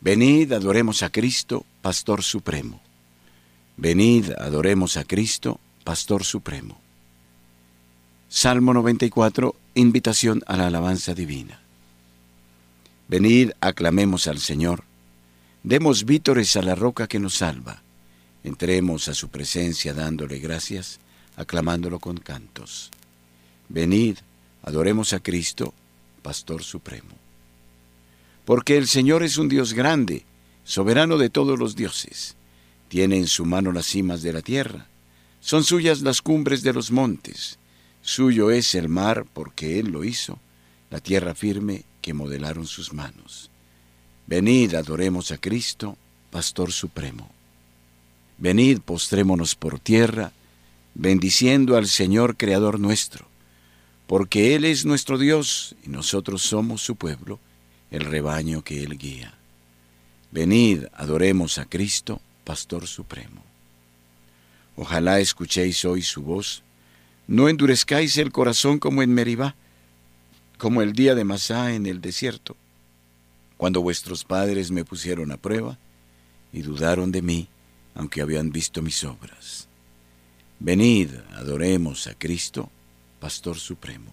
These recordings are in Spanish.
Venid, adoremos a Cristo, Pastor Supremo. Venid, adoremos a Cristo, Pastor Supremo. Salmo 94, invitación a la alabanza divina. Venid, aclamemos al Señor, demos vítores a la roca que nos salva, entremos a su presencia dándole gracias, aclamándolo con cantos. Venid, adoremos a Cristo, Pastor Supremo porque el Señor es un Dios grande, soberano de todos los dioses. Tiene en su mano las cimas de la tierra, son suyas las cumbres de los montes, suyo es el mar porque Él lo hizo, la tierra firme que modelaron sus manos. Venid, adoremos a Cristo, Pastor Supremo. Venid, postrémonos por tierra, bendiciendo al Señor Creador nuestro, porque Él es nuestro Dios y nosotros somos su pueblo el rebaño que Él guía. Venid, adoremos a Cristo, Pastor Supremo. Ojalá escuchéis hoy su voz, no endurezcáis el corazón como en Meribá, como el día de Masá en el desierto, cuando vuestros padres me pusieron a prueba y dudaron de mí, aunque habían visto mis obras. Venid, adoremos a Cristo, Pastor Supremo.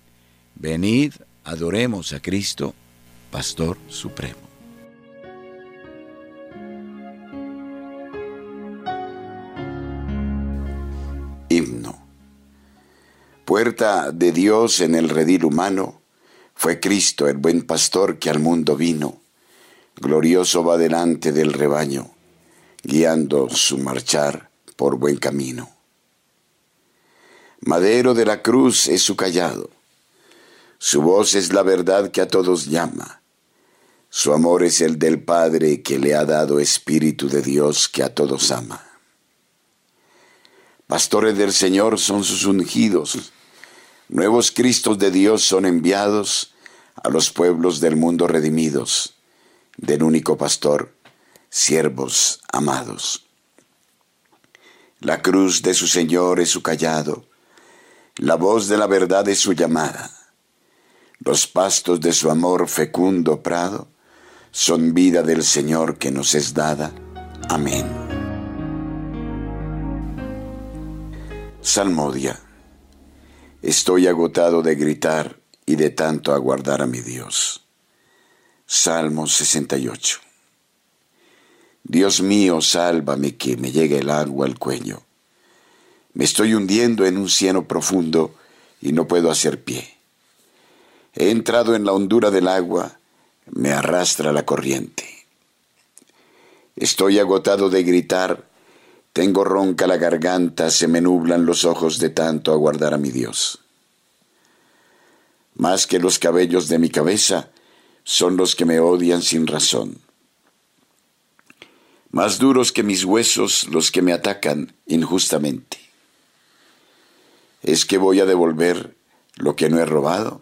Venid, adoremos a Cristo, Pastor Supremo. Himno. Puerta de Dios en el redil humano, fue Cristo el buen pastor que al mundo vino. Glorioso va delante del rebaño, guiando su marchar por buen camino. Madero de la cruz es su callado su voz es la verdad que a todos llama. Su amor es el del Padre que le ha dado Espíritu de Dios que a todos ama. Pastores del Señor son sus ungidos. Nuevos Cristos de Dios son enviados a los pueblos del mundo redimidos, del único pastor, siervos amados. La cruz de su Señor es su callado, la voz de la verdad es su llamada. Los pastos de su amor fecundo prado son vida del Señor que nos es dada. Amén. Salmodia. Estoy agotado de gritar y de tanto aguardar a mi Dios. Salmo 68. Dios mío, sálvame que me llegue el agua al cuello. Me estoy hundiendo en un cieno profundo y no puedo hacer pie. He entrado en la hondura del agua, me arrastra la corriente. Estoy agotado de gritar, tengo ronca la garganta, se me nublan los ojos de tanto aguardar a mi Dios. Más que los cabellos de mi cabeza son los que me odian sin razón. Más duros que mis huesos los que me atacan injustamente. ¿Es que voy a devolver lo que no he robado?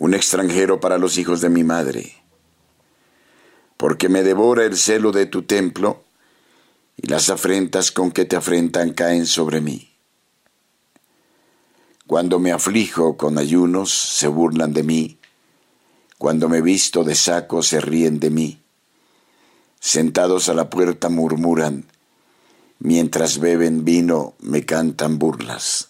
un extranjero para los hijos de mi madre. Porque me devora el celo de tu templo, y las afrentas con que te afrentan caen sobre mí. Cuando me aflijo con ayunos, se burlan de mí. Cuando me visto de saco, se ríen de mí. Sentados a la puerta murmuran, mientras beben vino, me cantan burlas.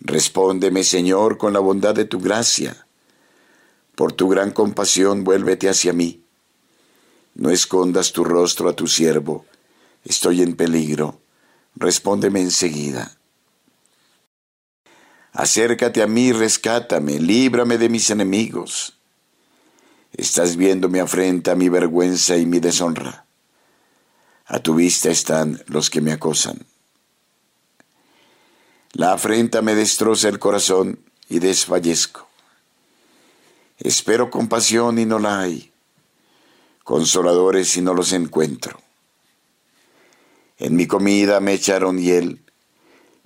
Respóndeme, Señor, con la bondad de tu gracia. Por tu gran compasión, vuélvete hacia mí no escondas tu rostro a tu siervo, estoy en peligro, respóndeme enseguida. Acércate a mí, rescátame, líbrame de mis enemigos. Estás viendo mi afrenta, mi vergüenza y mi deshonra. A tu vista están los que me acosan. La afrenta me destroza el corazón y desfallezco. Espero compasión y no la hay consoladores si no los encuentro. En mi comida me echaron hiel,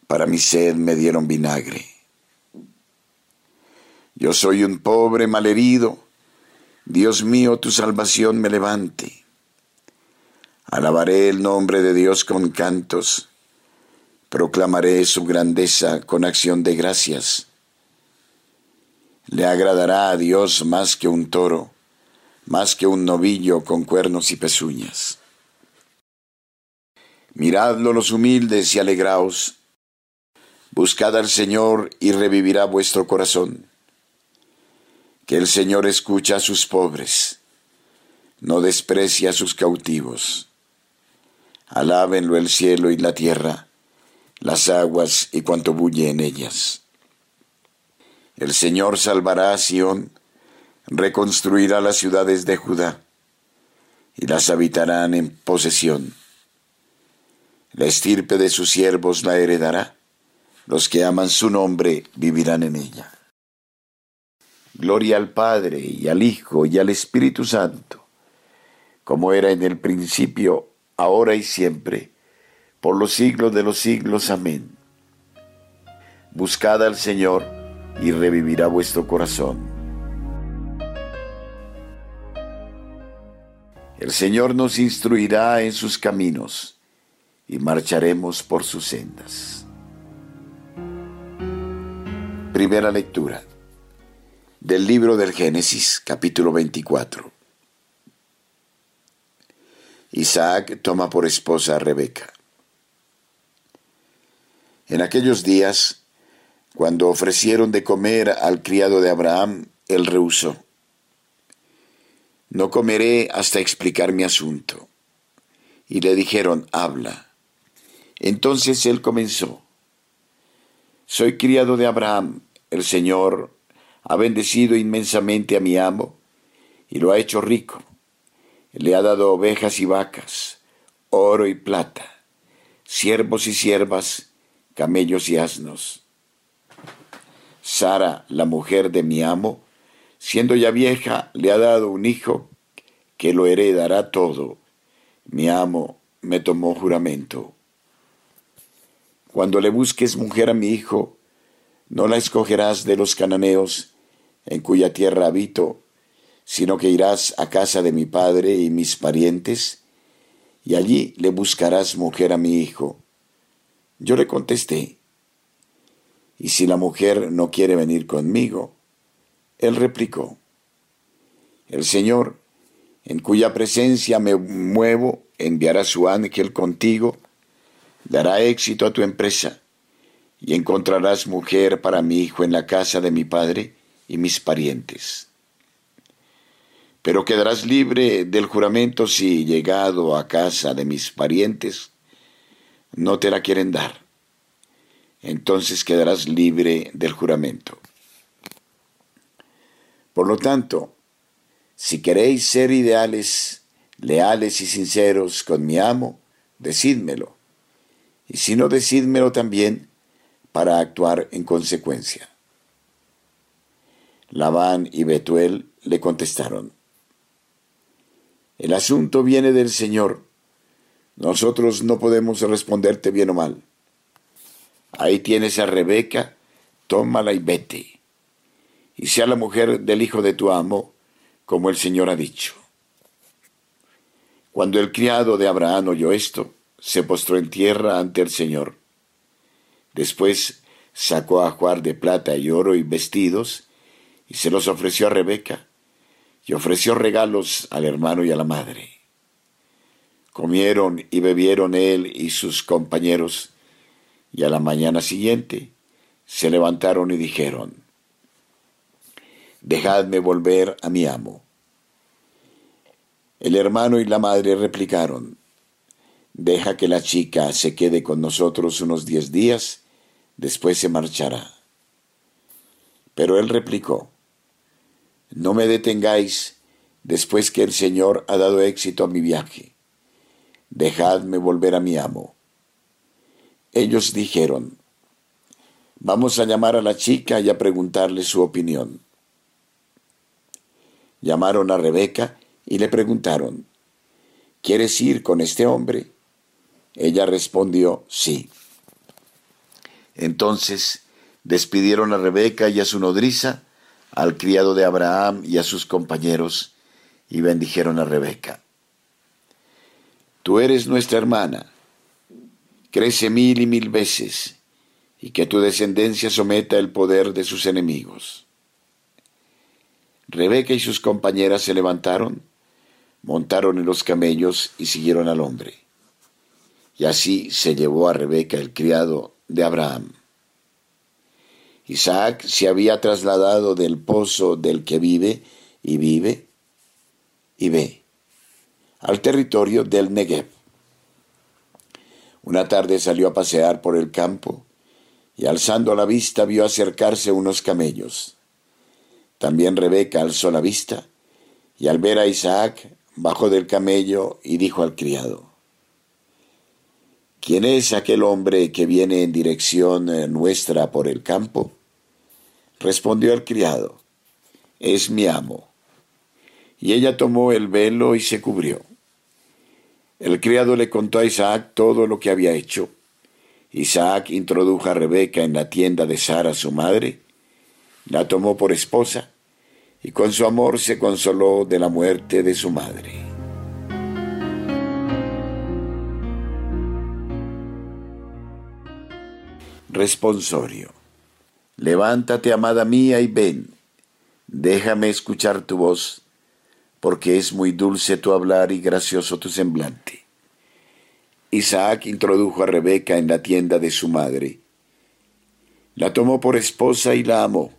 para mi sed me dieron vinagre. Yo soy un pobre malherido, Dios mío, tu salvación me levante. Alabaré el nombre de Dios con cantos, proclamaré su grandeza con acción de gracias. Le agradará a Dios más que un toro más que un novillo con cuernos y pezuñas. Miradlo los humildes y alegraos, buscad al Señor y revivirá vuestro corazón. Que el Señor escucha a sus pobres, no desprecia a sus cautivos. Alábenlo el cielo y la tierra, las aguas y cuanto bulle en ellas. El Señor salvará a Sión, reconstruirá las ciudades de Judá y las habitarán en posesión. La estirpe de sus siervos la heredará, los que aman su nombre vivirán en ella. Gloria al Padre y al Hijo y al Espíritu Santo, como era en el principio, ahora y siempre, por los siglos de los siglos. Amén. Buscad al Señor y revivirá vuestro corazón. El Señor nos instruirá en sus caminos y marcharemos por sus sendas. Primera lectura del libro del Génesis, capítulo 24. Isaac toma por esposa a Rebeca. En aquellos días, cuando ofrecieron de comer al criado de Abraham, él rehusó. No comeré hasta explicar mi asunto. Y le dijeron, habla. Entonces él comenzó. Soy criado de Abraham. El Señor ha bendecido inmensamente a mi amo y lo ha hecho rico. Le ha dado ovejas y vacas, oro y plata, siervos y siervas, camellos y asnos. Sara, la mujer de mi amo, Siendo ya vieja, le ha dado un hijo que lo heredará todo. Mi amo me tomó juramento. Cuando le busques mujer a mi hijo, no la escogerás de los cananeos en cuya tierra habito, sino que irás a casa de mi padre y mis parientes, y allí le buscarás mujer a mi hijo. Yo le contesté, y si la mujer no quiere venir conmigo, él replicó, El Señor, en cuya presencia me muevo, enviará su ángel contigo, dará éxito a tu empresa, y encontrarás mujer para mi hijo en la casa de mi padre y mis parientes. Pero quedarás libre del juramento si, llegado a casa de mis parientes, no te la quieren dar. entonces quedarás libre del juramento. Por lo tanto, si queréis ser ideales, leales y sinceros con mi amo, decídmelo. Y si no, decídmelo también para actuar en consecuencia. Labán y Betuel le contestaron, El asunto viene del Señor. Nosotros no podemos responderte bien o mal. Ahí tienes a Rebeca, tómala y vete. Y sea la mujer del hijo de tu amo, como el Señor ha dicho. Cuando el criado de Abraham oyó esto, se postró en tierra ante el Señor. Después sacó ajuar de plata y oro y vestidos, y se los ofreció a Rebeca, y ofreció regalos al hermano y a la madre. Comieron y bebieron él y sus compañeros, y a la mañana siguiente se levantaron y dijeron, Dejadme volver a mi amo. El hermano y la madre replicaron, Deja que la chica se quede con nosotros unos diez días, después se marchará. Pero él replicó, No me detengáis después que el Señor ha dado éxito a mi viaje. Dejadme volver a mi amo. Ellos dijeron, Vamos a llamar a la chica y a preguntarle su opinión. Llamaron a Rebeca y le preguntaron, ¿Quieres ir con este hombre? Ella respondió, sí. Entonces despidieron a Rebeca y a su nodriza, al criado de Abraham y a sus compañeros, y bendijeron a Rebeca. Tú eres nuestra hermana, crece mil y mil veces, y que tu descendencia someta el poder de sus enemigos. Rebeca y sus compañeras se levantaron, montaron en los camellos y siguieron al hombre. Y así se llevó a Rebeca el criado de Abraham. Isaac se había trasladado del pozo del que vive y vive y ve al territorio del Negev. Una tarde salió a pasear por el campo y alzando la vista vio acercarse unos camellos. También Rebeca alzó la vista y al ver a Isaac bajó del camello y dijo al criado, ¿Quién es aquel hombre que viene en dirección eh, nuestra por el campo? Respondió el criado, es mi amo. Y ella tomó el velo y se cubrió. El criado le contó a Isaac todo lo que había hecho. Isaac introdujo a Rebeca en la tienda de Sara, su madre, la tomó por esposa y con su amor se consoló de la muerte de su madre. Responsorio. Levántate, amada mía, y ven. Déjame escuchar tu voz, porque es muy dulce tu hablar y gracioso tu semblante. Isaac introdujo a Rebeca en la tienda de su madre. La tomó por esposa y la amó,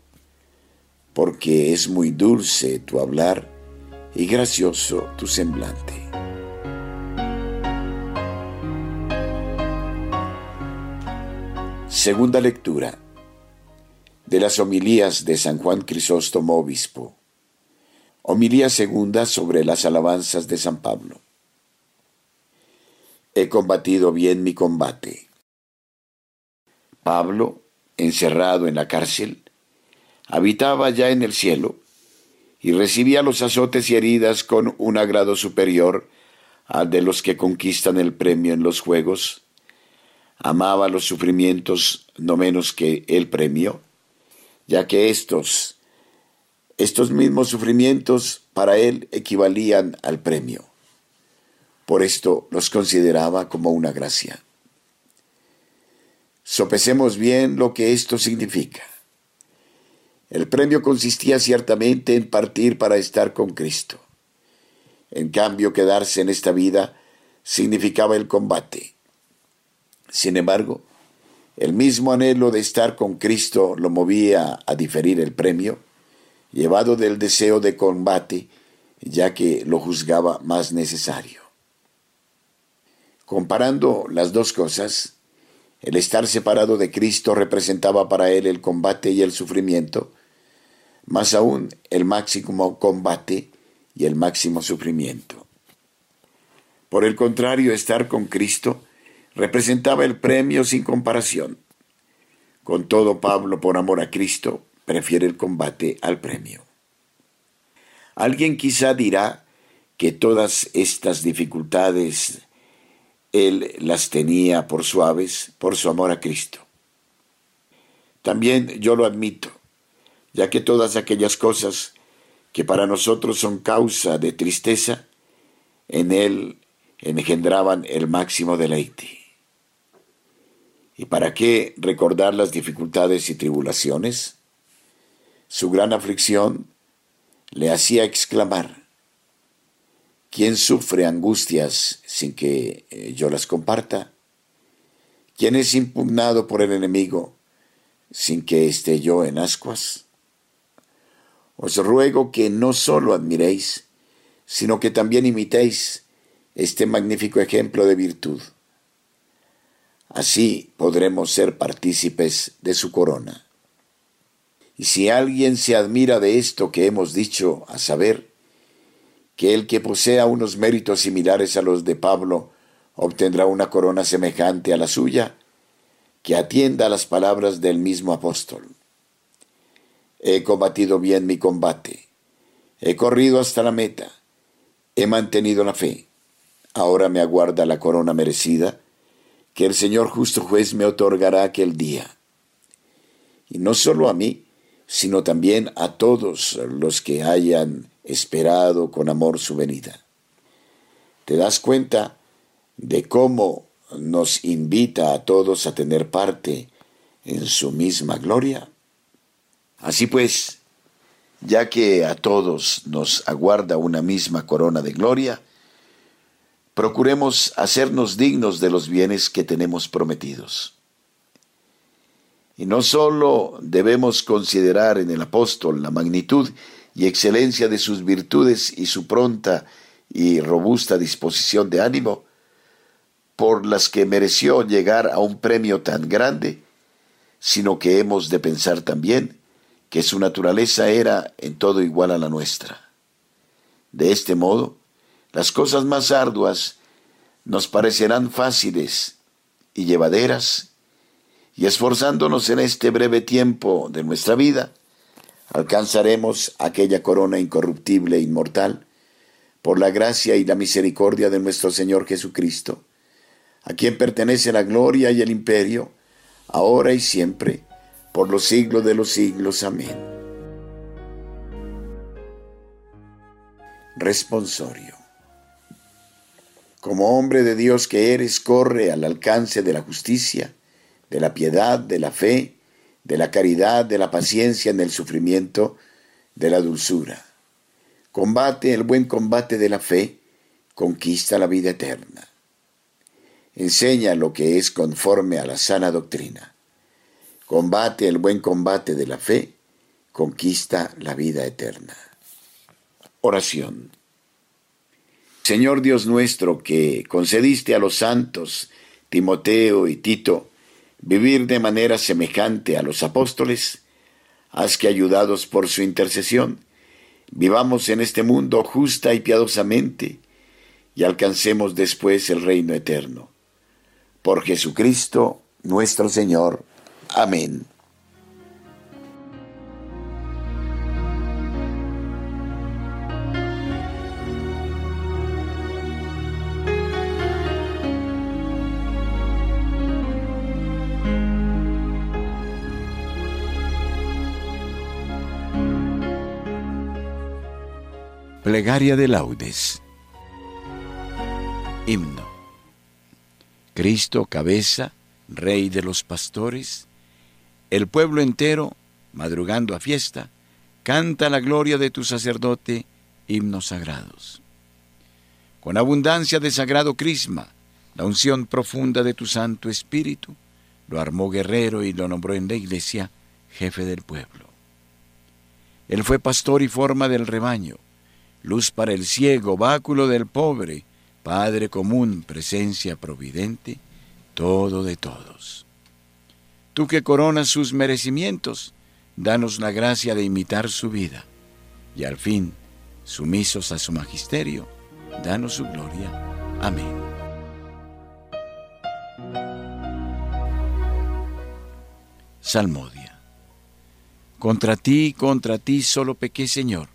porque es muy dulce tu hablar y gracioso tu semblante. Segunda lectura de las homilías de San Juan Crisóstomo Obispo. Homilía segunda sobre las alabanzas de San Pablo. He combatido bien mi combate. Pablo, encerrado en la cárcel, habitaba ya en el cielo y recibía los azotes y heridas con un agrado superior al de los que conquistan el premio en los juegos amaba los sufrimientos no menos que el premio, ya que estos, estos mismos sufrimientos para él equivalían al premio. Por esto los consideraba como una gracia. Sopesemos bien lo que esto significa. El premio consistía ciertamente en partir para estar con Cristo. En cambio, quedarse en esta vida significaba el combate sin embargo, el mismo anhelo de estar con Cristo lo movía a diferir el premio, llevado del deseo de combate, ya que lo juzgaba más necesario. Comparando las dos cosas, El estar separado de Cristo representaba para él el combate y el sufrimiento, más aún el máximo combate y el máximo sufrimiento. Por el contrario, estar con Cristo representaba el premio sin comparación. Con todo, Pablo, por amor a Cristo, prefiere el combate al premio. Alguien quizá dirá que todas estas dificultades él las tenía por suaves por su amor a Cristo. También yo lo admito, ya que todas aquellas cosas que para nosotros son causa de tristeza, en él engendraban el máximo deleite. ¿Y para qué recordar las dificultades y tribulaciones? Su gran aflicción le hacía exclamar, ¿quién sufre angustias sin que eh, yo las comparta? ¿Quién es impugnado por el enemigo sin que esté yo en ascuas? Os ruego que no solo admiréis, sino que también imitéis este magnífico ejemplo de virtud. Así podremos ser partícipes de su corona. Y si alguien se admira de esto que hemos dicho, a saber, que el que posea unos méritos similares a los de Pablo obtendrá una corona semejante a la suya, que atienda a las palabras del mismo apóstol. He combatido bien mi combate, he corrido hasta la meta, he mantenido la fe. Ahora me aguarda la corona merecida, que el Señor justo juez me otorgará aquel día. Y no solo a mí, sino también a todos los que hayan esperado con amor su venida. ¿Te das cuenta de cómo nos invita a todos a tener parte en su misma gloria? Así pues, ya que a todos nos aguarda una misma corona de gloria, procuremos hacernos dignos de los bienes que tenemos prometidos. Y no sólo debemos considerar en el apóstol la magnitud y excelencia de sus virtudes y su pronta y robusta disposición de ánimo, por las que mereció llegar a un premio tan grande, sino que hemos de pensar también que su naturaleza era en todo igual a la nuestra. De este modo, las cosas más arduas nos parecerán fáciles y llevaderas y esforzándonos en este breve tiempo de nuestra vida, alcanzaremos aquella corona incorruptible e inmortal por la gracia y la misericordia de nuestro Señor Jesucristo, a quien pertenece la gloria y el imperio, ahora y siempre, por los siglos de los siglos. Amén. Responsorio. Como hombre de Dios que eres, corre al alcance de la justicia, de la piedad, de la fe, de la caridad, de la paciencia en el sufrimiento, de la dulzura. Combate el buen combate de la fe, conquista la vida eterna. Enseña lo que es conforme a la sana doctrina. Combate el buen combate de la fe, conquista la vida eterna. Oración. Señor Dios nuestro, que concediste a los santos Timoteo y Tito vivir de manera semejante a los apóstoles, haz que ayudados por su intercesión, vivamos en este mundo justa y piadosamente y alcancemos después el reino eterno. Por Jesucristo nuestro Señor. Amén. Plegaria de laudes. Himno. Cristo, cabeza, Rey de los pastores, el pueblo entero, madrugando a fiesta, canta la gloria de tu sacerdote, himnos sagrados. Con abundancia de sagrado crisma, la unción profunda de tu Santo Espíritu, lo armó guerrero y lo nombró en la iglesia jefe del pueblo. Él fue pastor y forma del rebaño, luz para el ciego, báculo del pobre, Padre común, presencia providente, todo de todos. Tú que coronas sus merecimientos, danos la gracia de imitar su vida. Y al fin, sumisos a su magisterio, danos su gloria. Amén. Salmodia. Contra ti, contra ti solo pequé, Señor.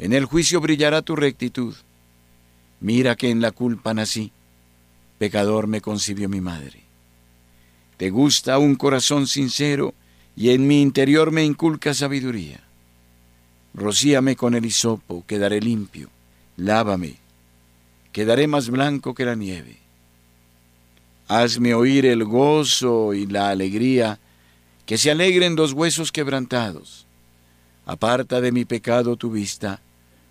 en el juicio brillará tu rectitud. Mira que en la culpa nací, pecador me concibió mi madre. Te gusta un corazón sincero y en mi interior me inculca sabiduría. Rocíame con el hisopo, quedaré limpio. Lávame, quedaré más blanco que la nieve. Hazme oír el gozo y la alegría, que se alegren los huesos quebrantados. Aparta de mi pecado tu vista,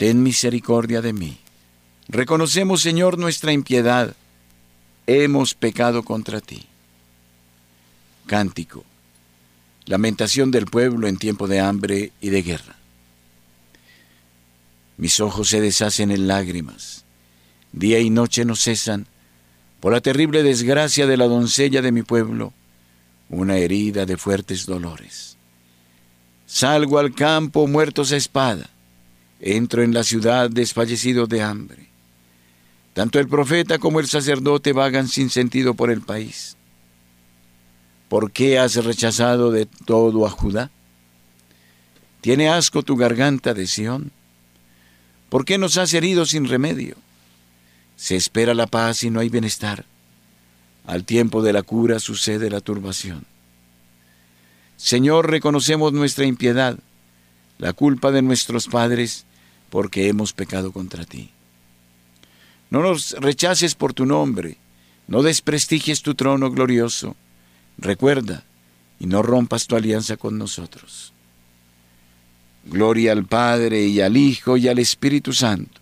Ten misericordia de mí. Reconocemos, Señor, nuestra impiedad hemos pecado contra ti. Cántico. Lamentación del pueblo en tiempo de hambre y de guerra. Mis ojos se deshacen en lágrimas. Día y noche no cesan por la terrible desgracia de la doncella de mi pueblo, una herida de fuertes dolores. Salgo al campo muertos a espada, entro en la ciudad desfallecido de hambre. Tanto el profeta como el sacerdote vagan sin sentido por el país. ¿Por qué has rechazado de todo a Judá? ¿Tiene asco tu garganta de Sión? ¿Por qué nos has herido sin remedio? Se espera la paz y no hay bienestar. Al tiempo de la cura sucede la turbación. Señor, reconocemos nuestra impiedad, la culpa de nuestros padres, porque hemos pecado contra ti. No nos rechaces por tu nombre, no desprestigies tu trono glorioso. Recuerda y no rompas tu alianza con nosotros. Gloria al Padre y al Hijo y al Espíritu Santo,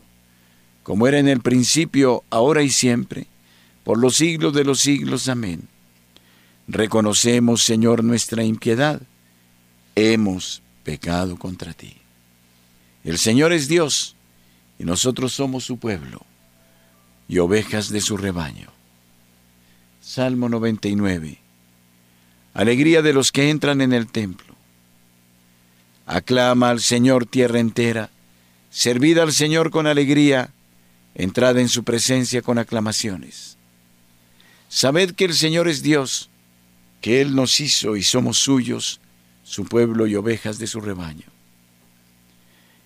como era en el principio, ahora y siempre, por los siglos de los siglos. Amén. Reconocemos, Señor, nuestra impiedad. Hemos pecado contra ti. El Señor es Dios y nosotros somos su pueblo y ovejas de su rebaño. Salmo 99. Alegría de los que entran en el templo. Aclama al Señor tierra entera, servid al Señor con alegría, entrad en su presencia con aclamaciones. Sabed que el Señor es Dios, que Él nos hizo y somos suyos, su pueblo y ovejas de su rebaño.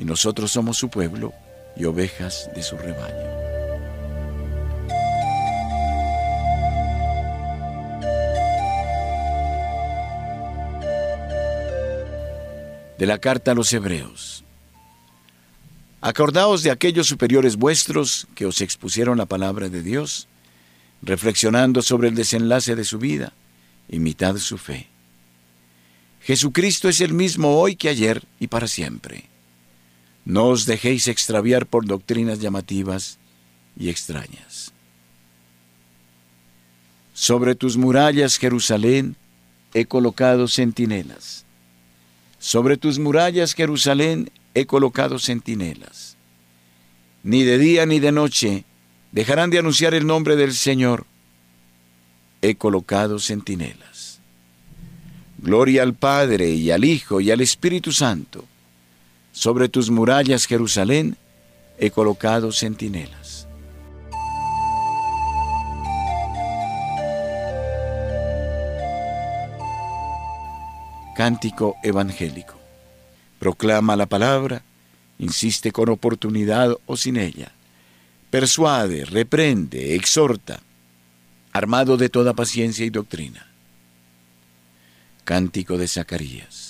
y nosotros somos su pueblo y ovejas de su rebaño. De la carta a los Hebreos. Acordaos de aquellos superiores vuestros que os expusieron la palabra de Dios, reflexionando sobre el desenlace de su vida, imitad su fe. Jesucristo es el mismo hoy que ayer y para siempre. No os dejéis extraviar por doctrinas llamativas y extrañas. Sobre tus murallas, Jerusalén, he colocado centinelas. Sobre tus murallas, Jerusalén, he colocado centinelas. Ni de día ni de noche dejarán de anunciar el nombre del Señor. He colocado centinelas. Gloria al Padre y al Hijo y al Espíritu Santo. Sobre tus murallas, Jerusalén, he colocado centinelas. Cántico evangélico. Proclama la palabra, insiste con oportunidad o sin ella. Persuade, reprende, exhorta, armado de toda paciencia y doctrina. Cántico de Zacarías.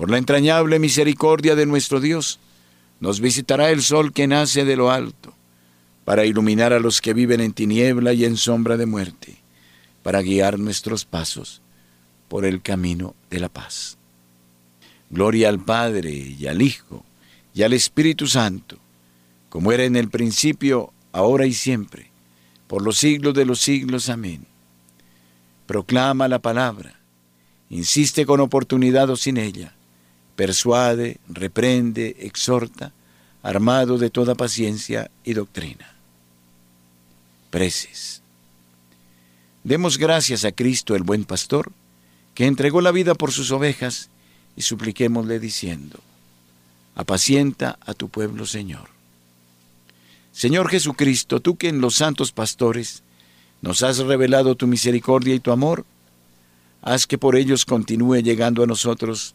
Por la entrañable misericordia de nuestro Dios, nos visitará el sol que nace de lo alto, para iluminar a los que viven en tiniebla y en sombra de muerte, para guiar nuestros pasos por el camino de la paz. Gloria al Padre y al Hijo y al Espíritu Santo, como era en el principio, ahora y siempre, por los siglos de los siglos. Amén. Proclama la palabra, insiste con oportunidad o sin ella, persuade, reprende, exhorta, armado de toda paciencia y doctrina. Preces. Demos gracias a Cristo el buen pastor, que entregó la vida por sus ovejas, y supliquémosle diciendo, apacienta a tu pueblo, Señor. Señor Jesucristo, tú que en los santos pastores nos has revelado tu misericordia y tu amor, haz que por ellos continúe llegando a nosotros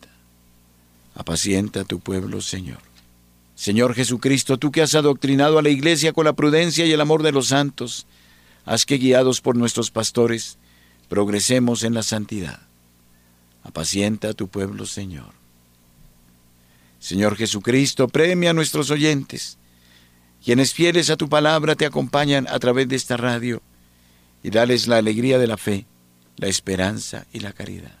Apacienta a tu pueblo, Señor. Señor Jesucristo, tú que has adoctrinado a la iglesia con la prudencia y el amor de los santos, haz que guiados por nuestros pastores, progresemos en la santidad. Apacienta a tu pueblo, Señor. Señor Jesucristo, premia a nuestros oyentes, quienes fieles a tu palabra te acompañan a través de esta radio, y dales la alegría de la fe, la esperanza y la caridad.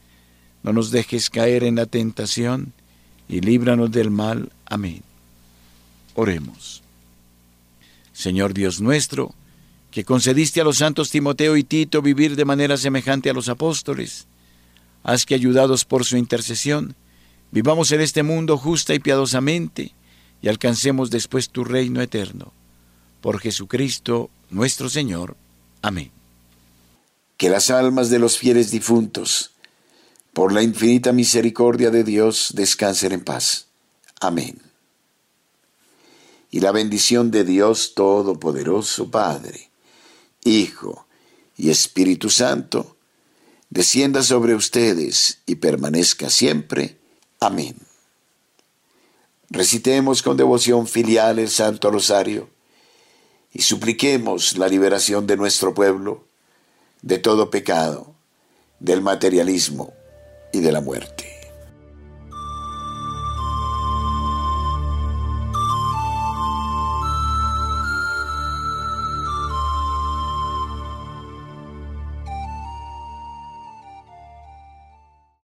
No nos dejes caer en la tentación y líbranos del mal. Amén. Oremos. Señor Dios nuestro, que concediste a los santos Timoteo y Tito vivir de manera semejante a los apóstoles, haz que ayudados por su intercesión, vivamos en este mundo justa y piadosamente, y alcancemos después tu reino eterno. Por Jesucristo nuestro Señor. Amén. Que las almas de los fieles difuntos, por la infinita misericordia de Dios, descansen en paz. Amén. Y la bendición de Dios Todopoderoso, Padre, Hijo y Espíritu Santo, descienda sobre ustedes y permanezca siempre. Amén. Recitemos con devoción filial el Santo Rosario y supliquemos la liberación de nuestro pueblo de todo pecado, del materialismo y de la muerte.